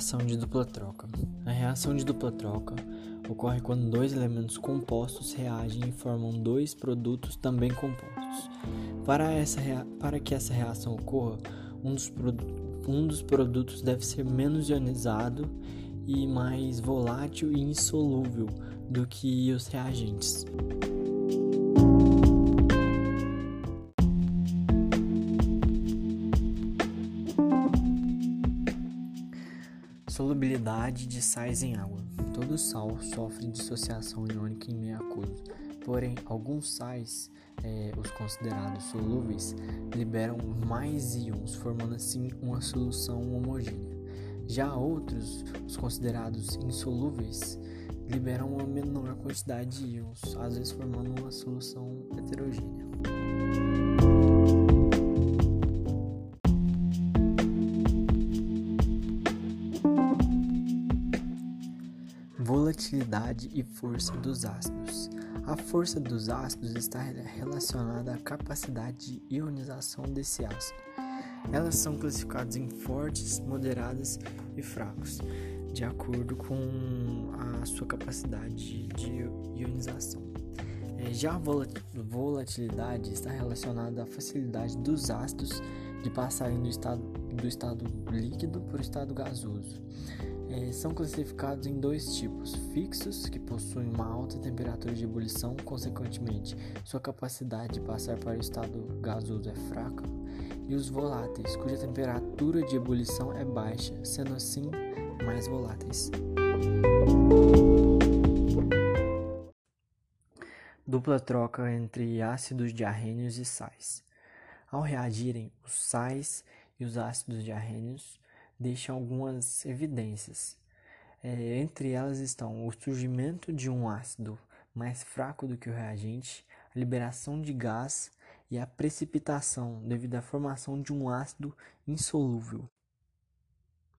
Reação de dupla troca. A reação de dupla troca ocorre quando dois elementos compostos reagem e formam dois produtos também compostos. Para, essa para que essa reação ocorra, um dos, um dos produtos deve ser menos ionizado e mais volátil e insolúvel do que os reagentes. Solubilidade de sais em água. Todo sal sofre dissociação iônica em meio aquoso, porém, alguns sais, é, os considerados solúveis, liberam mais íons, formando assim uma solução homogênea. Já outros, os considerados insolúveis, liberam uma menor quantidade de íons, às vezes formando uma solução heterogênea. Volatilidade e força dos ácidos. A força dos ácidos está relacionada à capacidade de ionização desse ácido. Elas são classificadas em fortes, moderadas e fracos, de acordo com a sua capacidade de ionização. É, já a volatilidade está relacionada à facilidade dos ácidos de passarem do estado, do estado líquido para o estado gasoso é, são classificados em dois tipos: fixos, que possuem uma alta temperatura de ebulição, consequentemente, sua capacidade de passar para o estado gasoso é fraca, e os voláteis, cuja temperatura de ebulição é baixa, sendo assim mais voláteis. Dupla troca entre ácidos diarrênios e sais. Ao reagirem, os sais e os ácidos diarrênios deixam algumas evidências. É, entre elas estão o surgimento de um ácido mais fraco do que o reagente, a liberação de gás e a precipitação devido à formação de um ácido insolúvel.